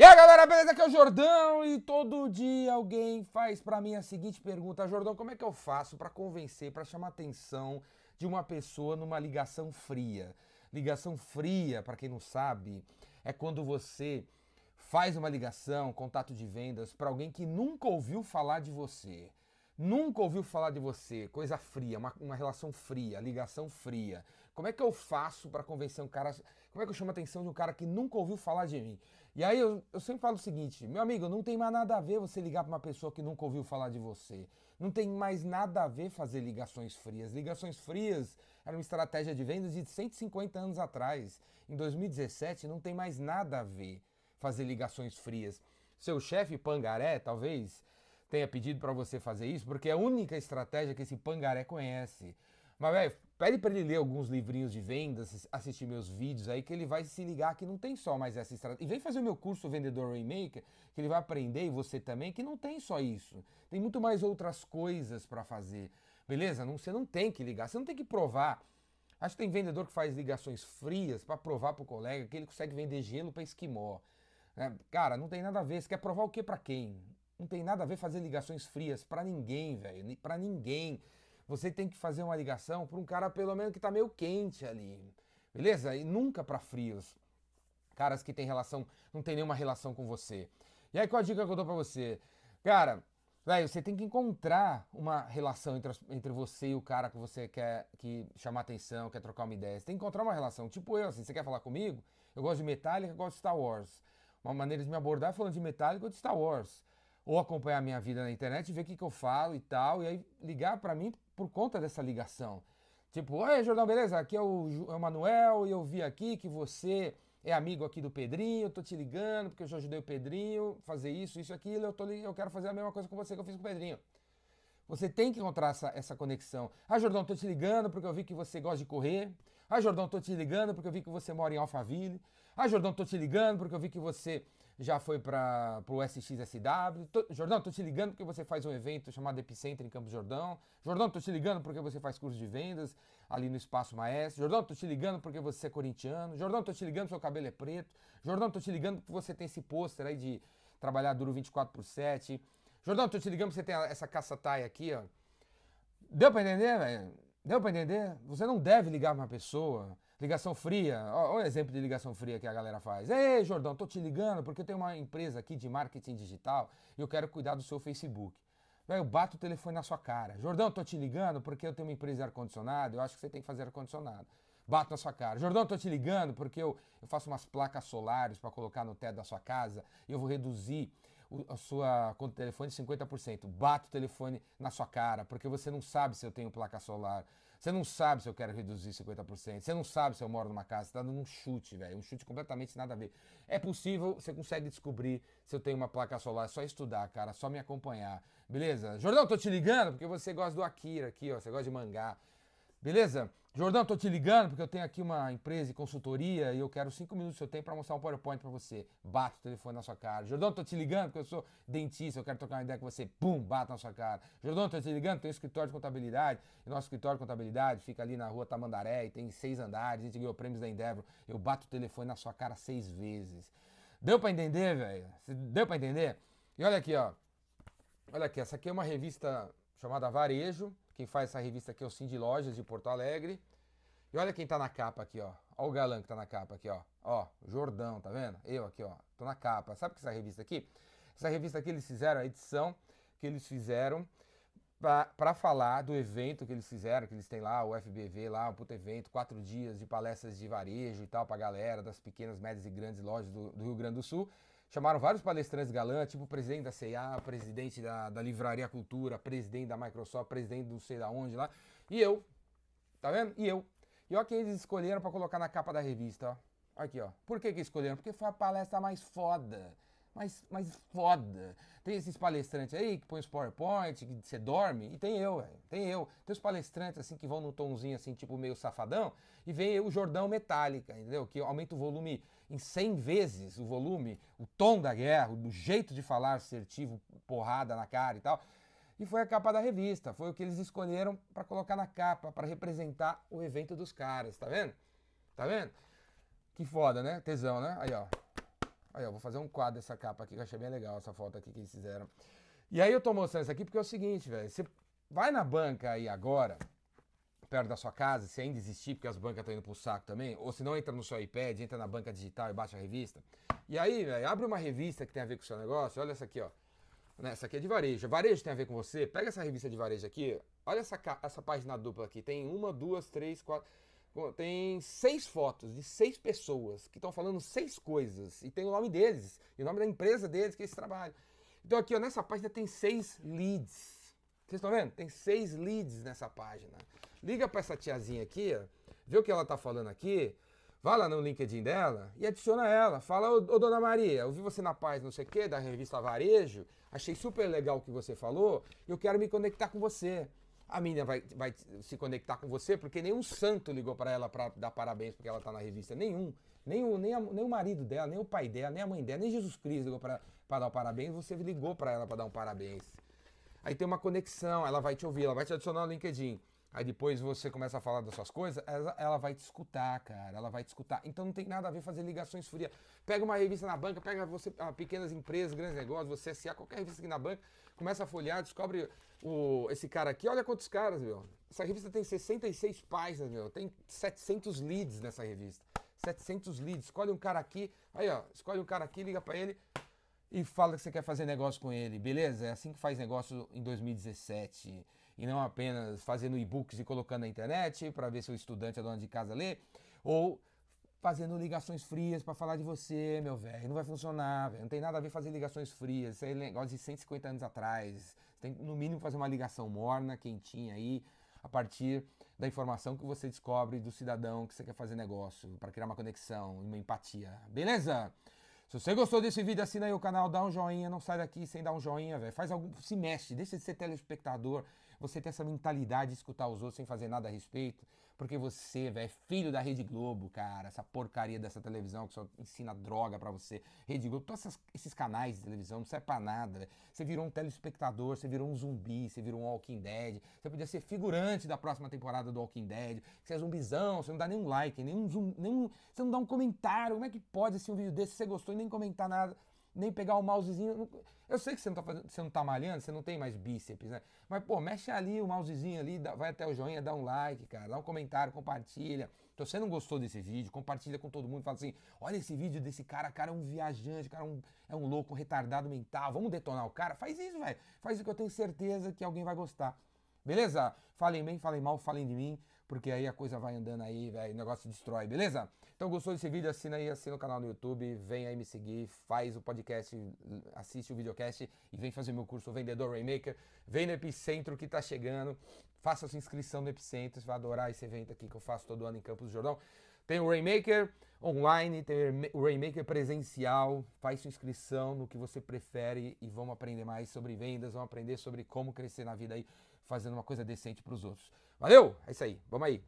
E aí galera, beleza? Aqui é o Jordão e todo dia alguém faz pra mim a seguinte pergunta: Jordão, como é que eu faço pra convencer, pra chamar a atenção de uma pessoa numa ligação fria? Ligação fria, pra quem não sabe, é quando você faz uma ligação, contato de vendas pra alguém que nunca ouviu falar de você. Nunca ouviu falar de você, coisa fria, uma, uma relação fria, ligação fria. Como é que eu faço pra convencer um cara? Como é que eu chamo a atenção de um cara que nunca ouviu falar de mim? E aí eu, eu sempre falo o seguinte, meu amigo, não tem mais nada a ver você ligar para uma pessoa que nunca ouviu falar de você. Não tem mais nada a ver fazer ligações frias. Ligações frias era uma estratégia de vendas de 150 anos atrás. Em 2017 não tem mais nada a ver fazer ligações frias. Seu chefe pangaré, talvez, tenha pedido para você fazer isso, porque é a única estratégia que esse pangaré conhece. Mas, velho, pede para ele ler alguns livrinhos de vendas, assistir meus vídeos aí, que ele vai se ligar que não tem só mais essa estratégia. E vem fazer o meu curso Vendedor Rainmaker, que ele vai aprender, e você também, que não tem só isso. Tem muito mais outras coisas para fazer. Beleza? Não, você não tem que ligar, você não tem que provar. Acho que tem vendedor que faz ligações frias para provar pro colega que ele consegue vender gelo para esquimó. É, cara, não tem nada a ver. Você quer provar o que para quem? Não tem nada a ver fazer ligações frias para ninguém, velho. Para ninguém você tem que fazer uma ligação para um cara pelo menos que está meio quente ali. Beleza? E nunca para frios. Caras que tem relação, não tem nenhuma relação com você. E aí qual a dica que eu dou para você? Cara, velho, você tem que encontrar uma relação entre, entre você e o cara que você quer que chamar atenção, quer trocar uma ideia. Você tem que encontrar uma relação. Tipo eu, assim, você quer falar comigo? Eu gosto de Metallica, eu gosto de Star Wars. Uma maneira de me abordar é falando de Metallica ou de Star Wars. Ou acompanhar minha vida na internet, ver o que, que eu falo e tal, e aí ligar para mim por conta dessa ligação. Tipo, oi, Jordão, beleza? Aqui é o, é o Manuel e eu vi aqui que você é amigo aqui do Pedrinho, tô te ligando porque eu já ajudei o Pedrinho a fazer isso, isso, aquilo, eu, tô, eu quero fazer a mesma coisa com você que eu fiz com o Pedrinho. Você tem que encontrar essa, essa conexão. Ah, Jordão, tô te ligando porque eu vi que você gosta de correr. Ah, Jordão, tô te ligando porque eu vi que você mora em Alphaville. Ah, Jordão, tô te ligando porque eu vi que você já foi para o SXSW. Tô, Jordão, tô te ligando porque você faz um evento chamado Epicenter em Campos Jordão. Jordão, tô te ligando porque você faz curso de vendas ali no Espaço Maestro. Jordão, tô te ligando porque você é corintiano. Jordão, tô te ligando porque seu cabelo é preto. Jordão, tô te ligando porque você tem esse pôster aí de trabalhar duro 24 por 7. Jordão, tô te ligando porque você tem essa caça-taia aqui, ó. Deu para entender, velho? Deu para entender? Você não deve ligar pra uma pessoa Ligação fria, olha o exemplo de ligação fria que a galera faz. Ei, Jordão, tô te ligando porque eu tenho uma empresa aqui de marketing digital e eu quero cuidar do seu Facebook. Eu bato o telefone na sua cara. Jordão, tô te ligando porque eu tenho uma empresa de ar-condicionado, eu acho que você tem que fazer ar-condicionado. Bato na sua cara. Jordão, tô te ligando porque eu, eu faço umas placas solares para colocar no teto da sua casa e eu vou reduzir o, a sua conta de telefone 50%. Bato o telefone na sua cara porque você não sabe se eu tenho placa solar. Você não sabe se eu quero reduzir 50%. Você não sabe se eu moro numa casa. Você tá dando um chute, velho. Um chute completamente nada a ver. É possível, você consegue descobrir se eu tenho uma placa solar. É só estudar, cara. Só me acompanhar. Beleza? Jordão, tô te ligando porque você gosta do Akira aqui, ó. Você gosta de mangá. Beleza? Jordão, tô te ligando porque eu tenho aqui uma empresa de consultoria e eu quero cinco minutos do seu tempo para mostrar um PowerPoint para você. Bato o telefone na sua cara. Jordão, tô te ligando porque eu sou dentista, eu quero trocar uma ideia com você. Pum, bato na sua cara. Jordão, tô te ligando, tem um escritório de contabilidade. E nosso escritório de contabilidade fica ali na rua Tamandaré e tem seis andares. A gente ganhou prêmios da Endeavor. Eu bato o telefone na sua cara seis vezes. Deu para entender, velho? Deu para entender? E olha aqui, ó. Olha aqui, essa aqui é uma revista chamada Varejo. Quem faz essa revista aqui é o Cindy Lojas de Porto Alegre. E olha quem tá na capa aqui, ó. Olha o galã que tá na capa aqui, ó. Ó, Jordão, tá vendo? Eu aqui, ó. Tô na capa. Sabe que essa revista aqui? Essa revista aqui eles fizeram, a edição que eles fizeram para falar do evento que eles fizeram, que eles têm lá, o FBV lá, um puto evento, quatro dias de palestras de varejo e tal pra galera das pequenas, médias e grandes lojas do, do Rio Grande do Sul. Chamaram vários palestrantes galã, tipo o presidente da CIA, presidente da, da Livraria Cultura, presidente da Microsoft, presidente do sei da onde lá. E eu, tá vendo? E eu. E olha quem eles escolheram para colocar na capa da revista, ó. Aqui, ó. Por que que escolheram? Porque foi a palestra mais foda. Mais, mais foda. Tem esses palestrantes aí que põem os PowerPoint, que você dorme, e tem eu, velho. Tem eu. Tem os palestrantes assim que vão no tomzinho assim, tipo meio safadão, e vem o Jordão Metálica, entendeu? Que aumenta o volume em 100 vezes, o volume, o tom da guerra, o jeito de falar assertivo, porrada na cara e tal. E foi a capa da revista, foi o que eles escolheram para colocar na capa, para representar o evento dos caras, tá vendo? Tá vendo? Que foda, né? Tesão, né? Aí, ó. Aí, eu vou fazer um quadro dessa capa aqui, que eu achei bem legal essa foto aqui que eles fizeram. E aí eu tô mostrando isso aqui porque é o seguinte, velho. Você vai na banca aí agora, perto da sua casa, se ainda existir, porque as bancas estão indo pro saco também, ou se não entra no seu iPad, entra na banca digital e baixa a revista. E aí, velho, abre uma revista que tem a ver com o seu negócio, olha essa aqui, ó. Né, essa aqui é de varejo. Varejo tem a ver com você? Pega essa revista de varejo aqui, olha essa, essa página dupla aqui. Tem uma, duas, três, quatro. Tem seis fotos de seis pessoas que estão falando seis coisas. E tem o nome deles, e o nome da empresa deles que eles trabalham. Então aqui, ó, nessa página tem seis leads. Vocês estão vendo? Tem seis leads nessa página. Liga para essa tiazinha aqui, ó, vê o que ela tá falando aqui. Vá lá no LinkedIn dela e adiciona ela. Fala, ô, ô dona Maria, eu vi você na página não sei o quê, da revista Varejo, achei super legal o que você falou, eu quero me conectar com você. A menina vai, vai se conectar com você porque nenhum santo ligou para ela para dar parabéns porque ela tá na revista. Nenhum. Nem o, nem, a, nem o marido dela, nem o pai dela, nem a mãe dela, nem Jesus Cristo ligou para dar o parabéns. Você ligou para ela para dar um parabéns. Aí tem uma conexão, ela vai te ouvir, ela vai te adicionar no LinkedIn. Aí depois você começa a falar das suas coisas, ela, ela, vai te escutar, cara. Ela vai te escutar. Então não tem nada a ver fazer ligações frias. Pega uma revista na banca, pega você, ah, pequenas empresas, grandes negócios, você SA, qualquer revista aqui na banca, começa a folhear, descobre o, esse cara aqui. Olha quantos caras, meu. Essa revista tem 66 páginas, meu. Tem 700 leads nessa revista. 700 leads. Escolhe um cara aqui. Aí, ó. Escolhe um cara aqui, liga para ele e fala que você quer fazer negócio com ele, beleza? É assim que faz negócio em 2017 e não apenas fazendo e-books e colocando na internet para ver se o estudante, a dona de casa lê, ou fazendo ligações frias para falar de você, meu velho. Não vai funcionar, velho. Não tem nada a ver fazer ligações frias. Isso é negócio de 150 anos atrás. Você tem no mínimo fazer uma ligação morna, quentinha aí, a partir da informação que você descobre do cidadão que você quer fazer negócio, para criar uma conexão, uma empatia. Beleza? Se você gostou desse vídeo, assina aí o canal, dá um joinha, não sai daqui sem dar um joinha, velho. Faz algum. Se mexe, deixa de ser telespectador. Você ter essa mentalidade de escutar os outros sem fazer nada a respeito. Porque você, velho, é filho da Rede Globo, cara. Essa porcaria dessa televisão que só ensina droga para você. Rede Globo, todos esses canais de televisão não serve pra nada. Véio. Você virou um telespectador, você virou um zumbi, você virou um Walking Dead. Você podia ser figurante da próxima temporada do Walking Dead. Você é zumbizão, você não dá nenhum like, nenhum zoom, nenhum, você não dá um comentário. Como é que pode assistir um vídeo desse, você gostou e nem comentar nada? Nem pegar o mousezinho. Eu sei que você não tá, fazendo, você não tá malhando, você não tem mais bíceps, né? Mas, pô, mexe ali o mousezinho ali, dá, vai até o joinha, dá um like, cara, dá um comentário, compartilha. Então, se você não gostou desse vídeo, compartilha com todo mundo, fala assim: olha esse vídeo desse cara, cara é um viajante, cara é um, é um louco, um retardado mental, vamos detonar o cara? Faz isso, velho. Faz isso que eu tenho certeza que alguém vai gostar. Beleza? Falem bem, falem mal, falem de mim porque aí a coisa vai andando aí, velho, o negócio destrói, beleza? Então gostou desse vídeo, assina aí, assina o canal no YouTube, vem aí me seguir, faz o podcast, assiste o videocast e vem fazer meu curso Vendedor Rainmaker, vem no Epicentro que tá chegando, faça sua inscrição no Epicentro, você vai adorar esse evento aqui que eu faço todo ano em Campos do Jordão. Tem o Rainmaker online, tem o Rainmaker presencial, faz sua inscrição no que você prefere e vamos aprender mais sobre vendas, vamos aprender sobre como crescer na vida aí, fazendo uma coisa decente para os outros. Valeu? É isso aí. Vamos aí.